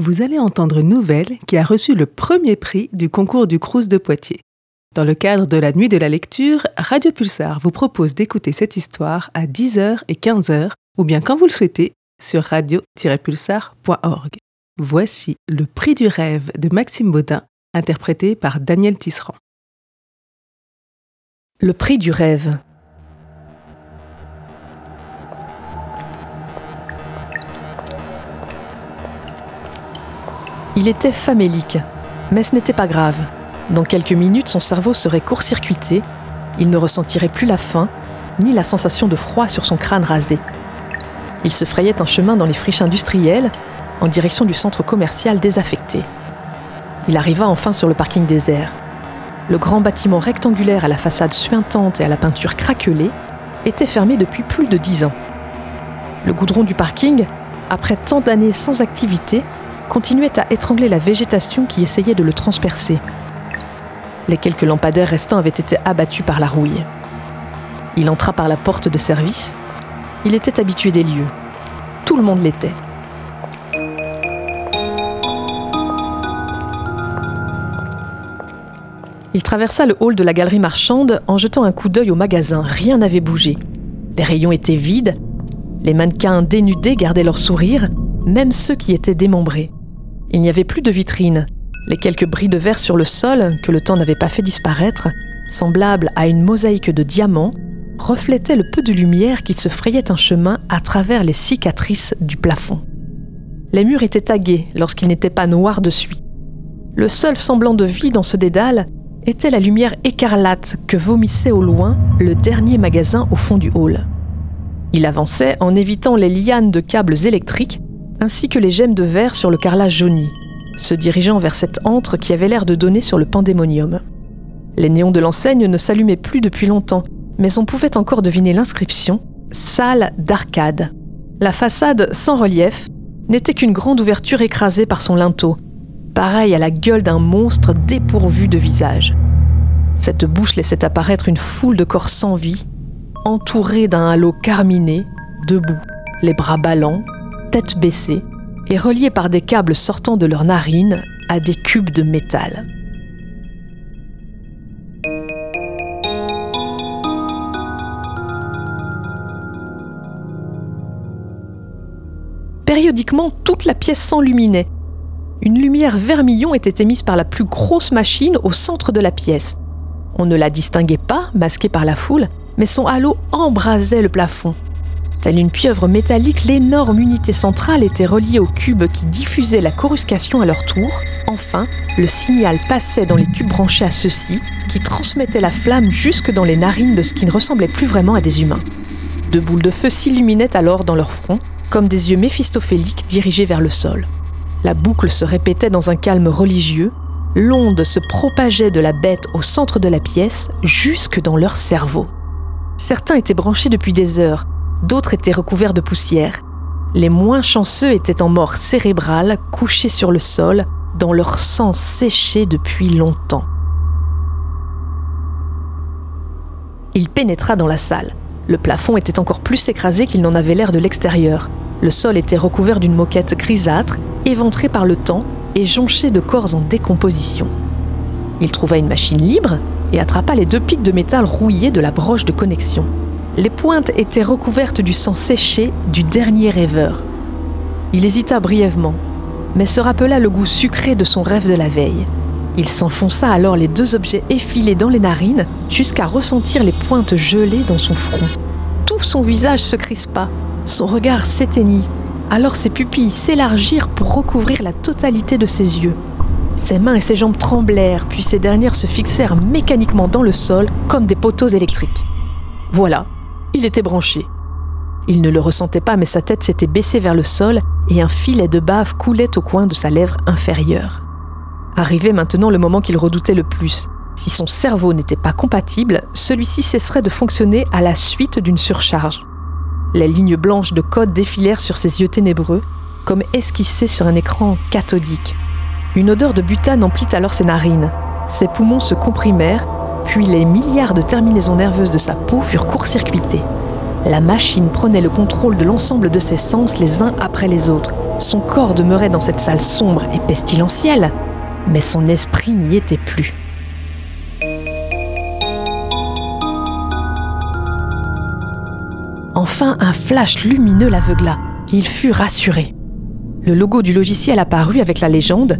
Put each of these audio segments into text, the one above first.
vous allez entendre une nouvelle qui a reçu le premier prix du concours du Crous de Poitiers. Dans le cadre de la nuit de la lecture, Radio Pulsar vous propose d'écouter cette histoire à 10h et 15h, ou bien quand vous le souhaitez, sur radio-pulsar.org. Voici Le prix du rêve de Maxime Baudin, interprété par Daniel Tisserand. Le prix du rêve. Il était famélique, mais ce n'était pas grave. Dans quelques minutes, son cerveau serait court-circuité, il ne ressentirait plus la faim, ni la sensation de froid sur son crâne rasé. Il se frayait un chemin dans les friches industrielles, en direction du centre commercial désaffecté. Il arriva enfin sur le parking désert. Le grand bâtiment rectangulaire à la façade suintante et à la peinture craquelée était fermé depuis plus de dix ans. Le goudron du parking, après tant d'années sans activité, continuait à étrangler la végétation qui essayait de le transpercer. Les quelques lampadaires restants avaient été abattus par la rouille. Il entra par la porte de service. Il était habitué des lieux. Tout le monde l'était. Il traversa le hall de la galerie marchande en jetant un coup d'œil au magasin. Rien n'avait bougé. Les rayons étaient vides. Les mannequins dénudés gardaient leur sourire, même ceux qui étaient démembrés. Il n'y avait plus de vitrines. Les quelques bris de verre sur le sol, que le temps n'avait pas fait disparaître, semblables à une mosaïque de diamants, reflétaient le peu de lumière qui se frayait un chemin à travers les cicatrices du plafond. Les murs étaient tagués lorsqu'ils n'étaient pas noirs de suie. Le seul semblant de vie dans ce dédale était la lumière écarlate que vomissait au loin le dernier magasin au fond du hall. Il avançait en évitant les lianes de câbles électriques ainsi que les gemmes de verre sur le carrelage jauni, se dirigeant vers cette antre qui avait l'air de donner sur le pandémonium. Les néons de l'enseigne ne s'allumaient plus depuis longtemps, mais on pouvait encore deviner l'inscription Salle d'arcade. La façade sans relief n'était qu'une grande ouverture écrasée par son linteau, pareil à la gueule d'un monstre dépourvu de visage. Cette bouche laissait apparaître une foule de corps sans vie, entourés d'un halo carminé, debout, les bras ballants, tête baissée, et reliés par des câbles sortant de leurs narines à des cubes de métal. Périodiquement, toute la pièce s'enluminait. Une lumière vermillon était émise par la plus grosse machine au centre de la pièce. On ne la distinguait pas, masquée par la foule, mais son halo embrasait le plafond. Telle une pieuvre métallique, l'énorme unité centrale était reliée aux cubes qui diffusaient la coruscation à leur tour. Enfin, le signal passait dans les tubes branchés à ceux-ci, qui transmettaient la flamme jusque dans les narines de ce qui ne ressemblait plus vraiment à des humains. Deux boules de feu s'illuminaient alors dans leur front, comme des yeux méphistophéliques dirigés vers le sol. La boucle se répétait dans un calme religieux, l'onde se propageait de la bête au centre de la pièce jusque dans leur cerveau. Certains étaient branchés depuis des heures, d'autres étaient recouverts de poussière. Les moins chanceux étaient en mort cérébrale, couchés sur le sol, dans leur sang séché depuis longtemps. Il pénétra dans la salle. Le plafond était encore plus écrasé qu'il n'en avait l'air de l'extérieur. Le sol était recouvert d'une moquette grisâtre, éventrée par le temps et jonché de corps en décomposition. Il trouva une machine libre et attrapa les deux pics de métal rouillés de la broche de connexion. Les pointes étaient recouvertes du sang séché du dernier rêveur. Il hésita brièvement, mais se rappela le goût sucré de son rêve de la veille. Il s'enfonça alors les deux objets effilés dans les narines jusqu'à ressentir les pointes gelées dans son front. Tout son visage se crispa, son regard s'éteignit, alors ses pupilles s'élargirent pour recouvrir la totalité de ses yeux. Ses mains et ses jambes tremblèrent, puis ces dernières se fixèrent mécaniquement dans le sol comme des poteaux électriques. Voilà, il était branché. Il ne le ressentait pas, mais sa tête s'était baissée vers le sol et un filet de bave coulait au coin de sa lèvre inférieure. Arrivait maintenant le moment qu'il redoutait le plus. Si son cerveau n'était pas compatible, celui-ci cesserait de fonctionner à la suite d'une surcharge. Les lignes blanches de code défilèrent sur ses yeux ténébreux, comme esquissées sur un écran cathodique. Une odeur de butane emplit alors ses narines. Ses poumons se comprimèrent puis les milliards de terminaisons nerveuses de sa peau furent court-circuités. La machine prenait le contrôle de l'ensemble de ses sens les uns après les autres. Son corps demeurait dans cette salle sombre et pestilentielle, mais son esprit n'y était plus. Enfin, un flash lumineux l'aveugla. Il fut rassuré. Le logo du logiciel apparut avec la légende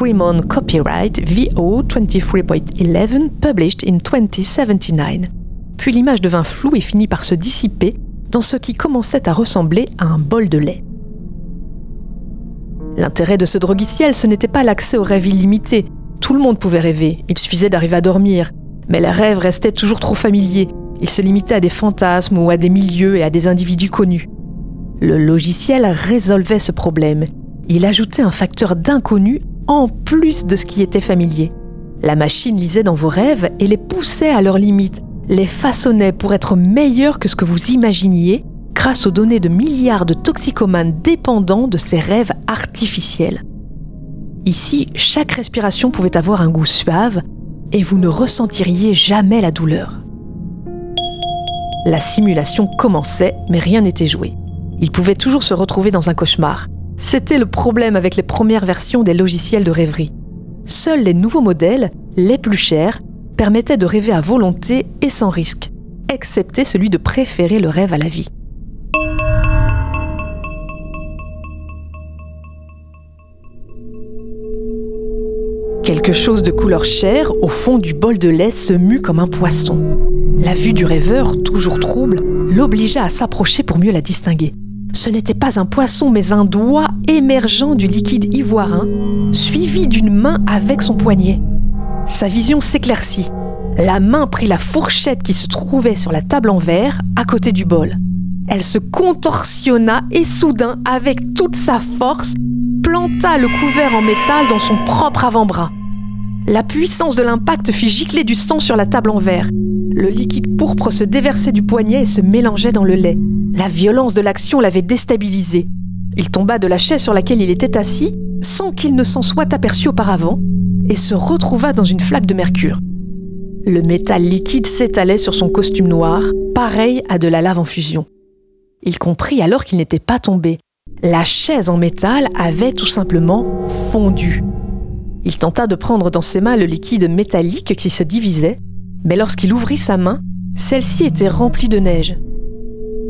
Tremon Copyright VO 23.11 published in 2079. Puis l'image devint floue et finit par se dissiper dans ce qui commençait à ressembler à un bol de lait. L'intérêt de ce droguiciel, ce n'était pas l'accès aux rêves illimités. Tout le monde pouvait rêver, il suffisait d'arriver à dormir. Mais les rêves restaient toujours trop familiers. Ils se limitaient à des fantasmes ou à des milieux et à des individus connus. Le logiciel résolvait ce problème. Il ajoutait un facteur d'inconnu en plus de ce qui était familier. La machine lisait dans vos rêves et les poussait à leurs limites, les façonnait pour être meilleurs que ce que vous imaginiez grâce aux données de milliards de toxicomanes dépendants de ces rêves artificiels. Ici, chaque respiration pouvait avoir un goût suave et vous ne ressentiriez jamais la douleur. La simulation commençait, mais rien n'était joué. Il pouvait toujours se retrouver dans un cauchemar. C'était le problème avec les premières versions des logiciels de rêverie. Seuls les nouveaux modèles, les plus chers, permettaient de rêver à volonté et sans risque, excepté celui de préférer le rêve à la vie. Quelque chose de couleur chair au fond du bol de lait se mue comme un poisson. La vue du rêveur, toujours trouble, l'obligea à s'approcher pour mieux la distinguer. Ce n'était pas un poisson, mais un doigt émergeant du liquide ivoirin, suivi d'une main avec son poignet. Sa vision s'éclaircit. La main prit la fourchette qui se trouvait sur la table en verre, à côté du bol. Elle se contorsionna et soudain, avec toute sa force, planta le couvert en métal dans son propre avant-bras. La puissance de l'impact fit gicler du sang sur la table en verre. Le liquide pourpre se déversait du poignet et se mélangeait dans le lait. La violence de l'action l'avait déstabilisé. Il tomba de la chaise sur laquelle il était assis, sans qu'il ne s'en soit aperçu auparavant, et se retrouva dans une flaque de mercure. Le métal liquide s'étalait sur son costume noir, pareil à de la lave en fusion. Il comprit alors qu'il n'était pas tombé. La chaise en métal avait tout simplement fondu. Il tenta de prendre dans ses mains le liquide métallique qui se divisait, mais lorsqu'il ouvrit sa main, celle-ci était remplie de neige.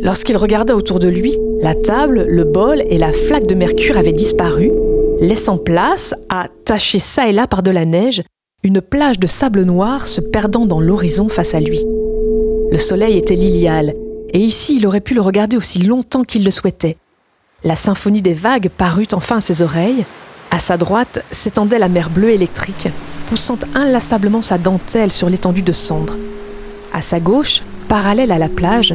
Lorsqu'il regarda autour de lui, la table, le bol et la flaque de mercure avaient disparu, laissant place à, tacher ça et là par de la neige, une plage de sable noir se perdant dans l'horizon face à lui. Le soleil était lilial, et ici il aurait pu le regarder aussi longtemps qu'il le souhaitait. La symphonie des vagues parut enfin à ses oreilles. À sa droite s'étendait la mer bleue électrique, poussant inlassablement sa dentelle sur l'étendue de cendres. À sa gauche, parallèle à la plage,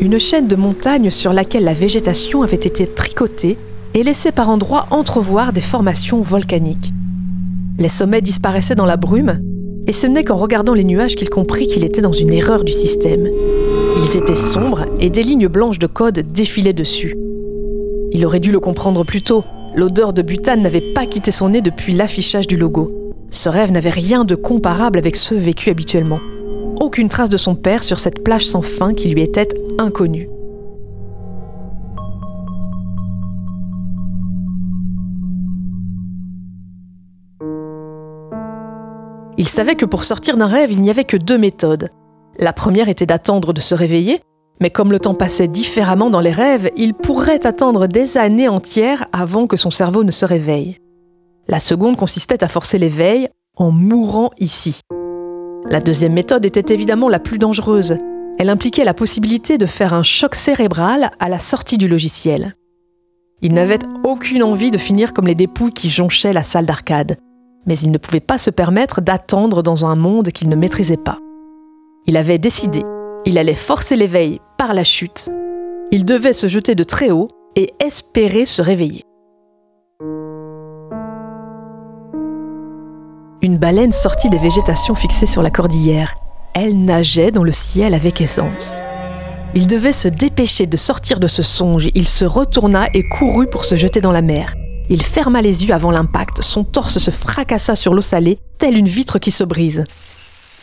une chaîne de montagnes sur laquelle la végétation avait été tricotée et laissait par endroits entrevoir des formations volcaniques. Les sommets disparaissaient dans la brume, et ce n'est qu'en regardant les nuages qu'il comprit qu'il était dans une erreur du système. Ils étaient sombres et des lignes blanches de code défilaient dessus. Il aurait dû le comprendre plus tôt, l'odeur de butane n'avait pas quitté son nez depuis l'affichage du logo. Ce rêve n'avait rien de comparable avec ceux vécus habituellement aucune trace de son père sur cette plage sans fin qui lui était inconnue. Il savait que pour sortir d'un rêve, il n'y avait que deux méthodes. La première était d'attendre de se réveiller, mais comme le temps passait différemment dans les rêves, il pourrait attendre des années entières avant que son cerveau ne se réveille. La seconde consistait à forcer l'éveil en mourant ici. La deuxième méthode était évidemment la plus dangereuse. Elle impliquait la possibilité de faire un choc cérébral à la sortie du logiciel. Il n'avait aucune envie de finir comme les dépouilles qui jonchaient la salle d'arcade, mais il ne pouvait pas se permettre d'attendre dans un monde qu'il ne maîtrisait pas. Il avait décidé, il allait forcer l'éveil par la chute. Il devait se jeter de très haut et espérer se réveiller. Une baleine sortit des végétations fixées sur la cordillère. Elle nageait dans le ciel avec aisance. Il devait se dépêcher de sortir de ce songe. Il se retourna et courut pour se jeter dans la mer. Il ferma les yeux avant l'impact. Son torse se fracassa sur l'eau salée, telle une vitre qui se brise.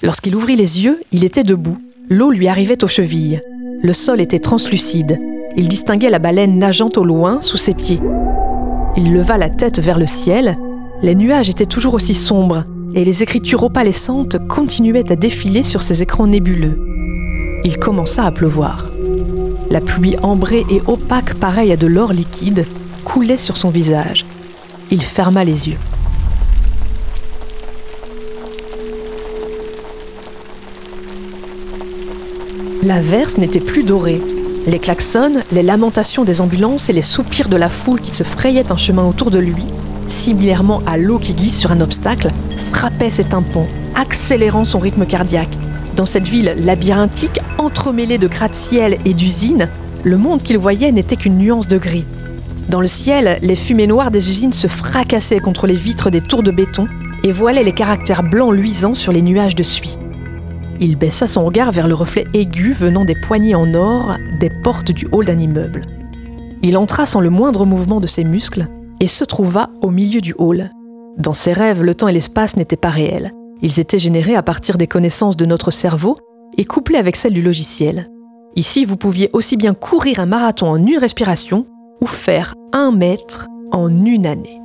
Lorsqu'il ouvrit les yeux, il était debout. L'eau lui arrivait aux chevilles. Le sol était translucide. Il distinguait la baleine nageant au loin sous ses pieds. Il leva la tête vers le ciel. Les nuages étaient toujours aussi sombres et les écritures opalescentes continuaient à défiler sur ces écrans nébuleux. Il commença à pleuvoir. La pluie ambrée et opaque, pareille à de l'or liquide, coulait sur son visage. Il ferma les yeux. L'averse n'était plus dorée. Les klaxons, les lamentations des ambulances et les soupirs de la foule qui se frayait un chemin autour de lui, similairement à l'eau qui glisse sur un obstacle, frappaient ses tympans, accélérant son rythme cardiaque. Dans cette ville labyrinthique, entremêlée de gratte-ciel et d'usines, le monde qu'il voyait n'était qu'une nuance de gris. Dans le ciel, les fumées noires des usines se fracassaient contre les vitres des tours de béton et voilaient les caractères blancs luisants sur les nuages de suie. Il baissa son regard vers le reflet aigu venant des poignées en or des portes du hall d'un immeuble. Il entra sans le moindre mouvement de ses muscles et se trouva au milieu du hall. Dans ses rêves, le temps et l'espace n'étaient pas réels. Ils étaient générés à partir des connaissances de notre cerveau et couplés avec celles du logiciel. Ici, vous pouviez aussi bien courir un marathon en une respiration ou faire un mètre en une année.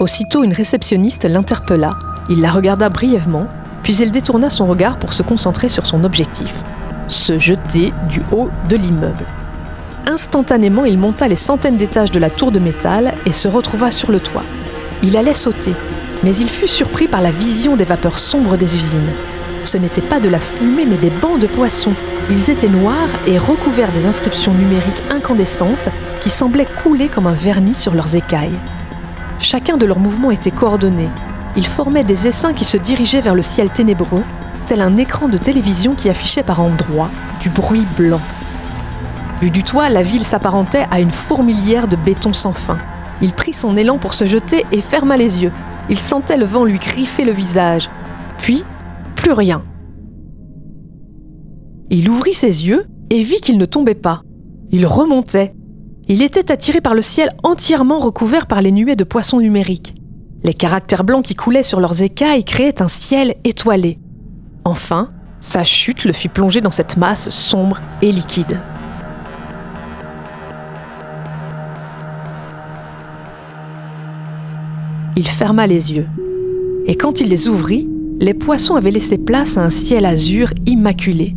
Aussitôt, une réceptionniste l'interpella. Il la regarda brièvement, puis elle détourna son regard pour se concentrer sur son objectif se jeter du haut de l'immeuble. Instantanément, il monta les centaines d'étages de la tour de métal et se retrouva sur le toit. Il allait sauter, mais il fut surpris par la vision des vapeurs sombres des usines. Ce n'était pas de la fumée, mais des bancs de poissons. Ils étaient noirs et recouverts des inscriptions numériques incandescentes qui semblaient couler comme un vernis sur leurs écailles. Chacun de leurs mouvements était coordonné. Ils formaient des essaims qui se dirigeaient vers le ciel ténébreux, tel un écran de télévision qui affichait par endroits du bruit blanc. Vu du toit, la ville s'apparentait à une fourmilière de béton sans fin. Il prit son élan pour se jeter et ferma les yeux. Il sentait le vent lui griffer le visage. Puis, plus rien. Il ouvrit ses yeux et vit qu'il ne tombait pas. Il remontait. Il était attiré par le ciel entièrement recouvert par les nuées de poissons numériques. Les caractères blancs qui coulaient sur leurs écailles créaient un ciel étoilé. Enfin, sa chute le fit plonger dans cette masse sombre et liquide. Il ferma les yeux. Et quand il les ouvrit, les poissons avaient laissé place à un ciel azur immaculé.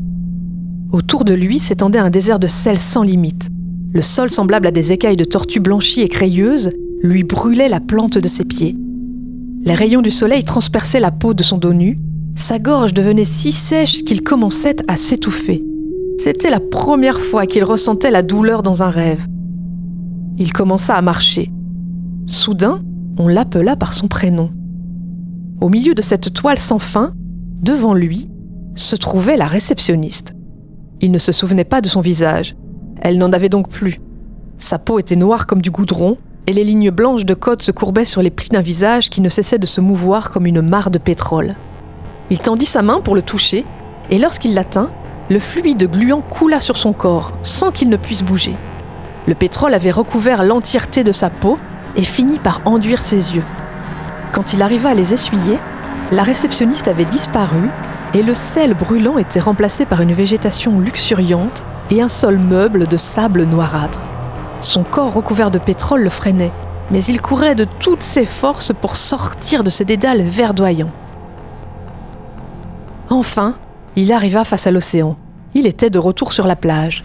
Autour de lui s'étendait un désert de sel sans limite. Le sol semblable à des écailles de tortues blanchies et crayeuses lui brûlait la plante de ses pieds. Les rayons du soleil transperçaient la peau de son dos nu, sa gorge devenait si sèche qu'il commençait à s'étouffer. C'était la première fois qu'il ressentait la douleur dans un rêve. Il commença à marcher. Soudain, on l'appela par son prénom. Au milieu de cette toile sans fin, devant lui, se trouvait la réceptionniste. Il ne se souvenait pas de son visage. Elle n'en avait donc plus. Sa peau était noire comme du goudron, et les lignes blanches de code se courbaient sur les plis d'un visage qui ne cessait de se mouvoir comme une mare de pétrole. Il tendit sa main pour le toucher, et lorsqu'il l'atteint, le fluide gluant coula sur son corps, sans qu'il ne puisse bouger. Le pétrole avait recouvert l'entièreté de sa peau et finit par enduire ses yeux. Quand il arriva à les essuyer, la réceptionniste avait disparu et le sel brûlant était remplacé par une végétation luxuriante et un sol meuble de sable noirâtre. Son corps recouvert de pétrole le freinait, mais il courait de toutes ses forces pour sortir de ce dédale verdoyant. Enfin, il arriva face à l'océan. Il était de retour sur la plage.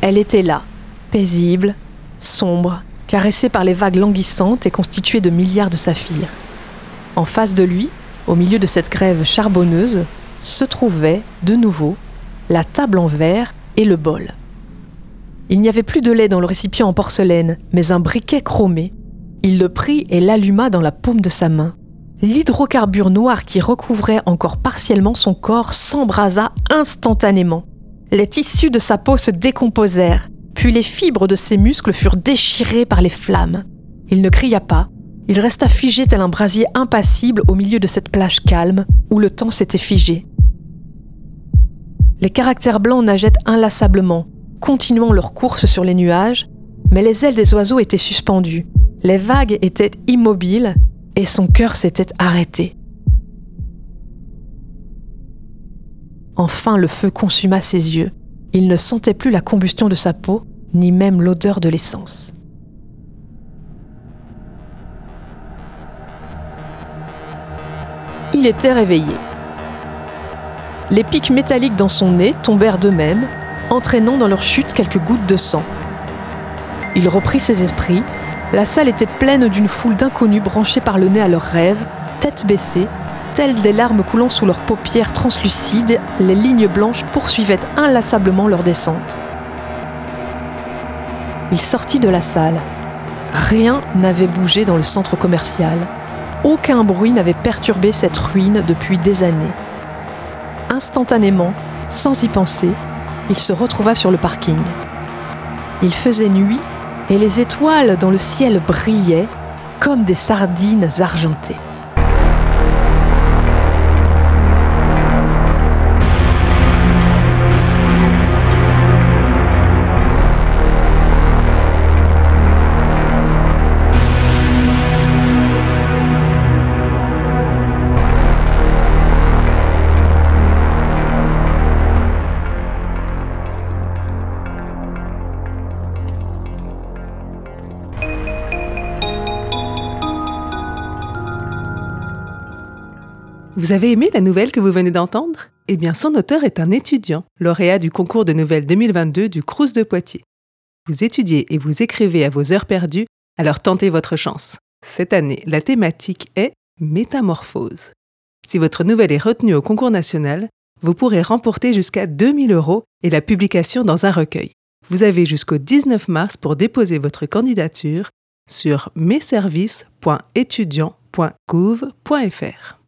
Elle était là, paisible, sombre, caressée par les vagues languissantes et constituée de milliards de saphirs. En face de lui, au milieu de cette grève charbonneuse, se trouvaient, de nouveau, la table en verre et le bol. Il n'y avait plus de lait dans le récipient en porcelaine, mais un briquet chromé. Il le prit et l'alluma dans la paume de sa main l'hydrocarbure noir qui recouvrait encore partiellement son corps s'embrasa instantanément. Les tissus de sa peau se décomposèrent, puis les fibres de ses muscles furent déchirées par les flammes. Il ne cria pas, il resta figé tel un brasier impassible au milieu de cette plage calme où le temps s'était figé. Les caractères blancs nageaient inlassablement, continuant leur course sur les nuages, mais les ailes des oiseaux étaient suspendues, les vagues étaient immobiles et son cœur s'était arrêté. Enfin, le feu consuma ses yeux. Il ne sentait plus la combustion de sa peau, ni même l'odeur de l'essence. Il était réveillé. Les pics métalliques dans son nez tombèrent d'eux-mêmes, entraînant dans leur chute quelques gouttes de sang. Il reprit ses esprits. La salle était pleine d'une foule d'inconnus branchés par le nez à leurs rêves, tête baissée, telles des larmes coulant sous leurs paupières translucides, les lignes blanches poursuivaient inlassablement leur descente. Il sortit de la salle. Rien n'avait bougé dans le centre commercial. Aucun bruit n'avait perturbé cette ruine depuis des années. Instantanément, sans y penser, il se retrouva sur le parking. Il faisait nuit et les étoiles dans le ciel brillaient comme des sardines argentées. Vous avez aimé la nouvelle que vous venez d'entendre? Eh bien, son auteur est un étudiant, lauréat du concours de nouvelles 2022 du Crous de Poitiers. Vous étudiez et vous écrivez à vos heures perdues, alors tentez votre chance. Cette année, la thématique est Métamorphose. Si votre nouvelle est retenue au concours national, vous pourrez remporter jusqu'à 2000 euros et la publication dans un recueil. Vous avez jusqu'au 19 mars pour déposer votre candidature sur messervices.étudiant.gouv.fr.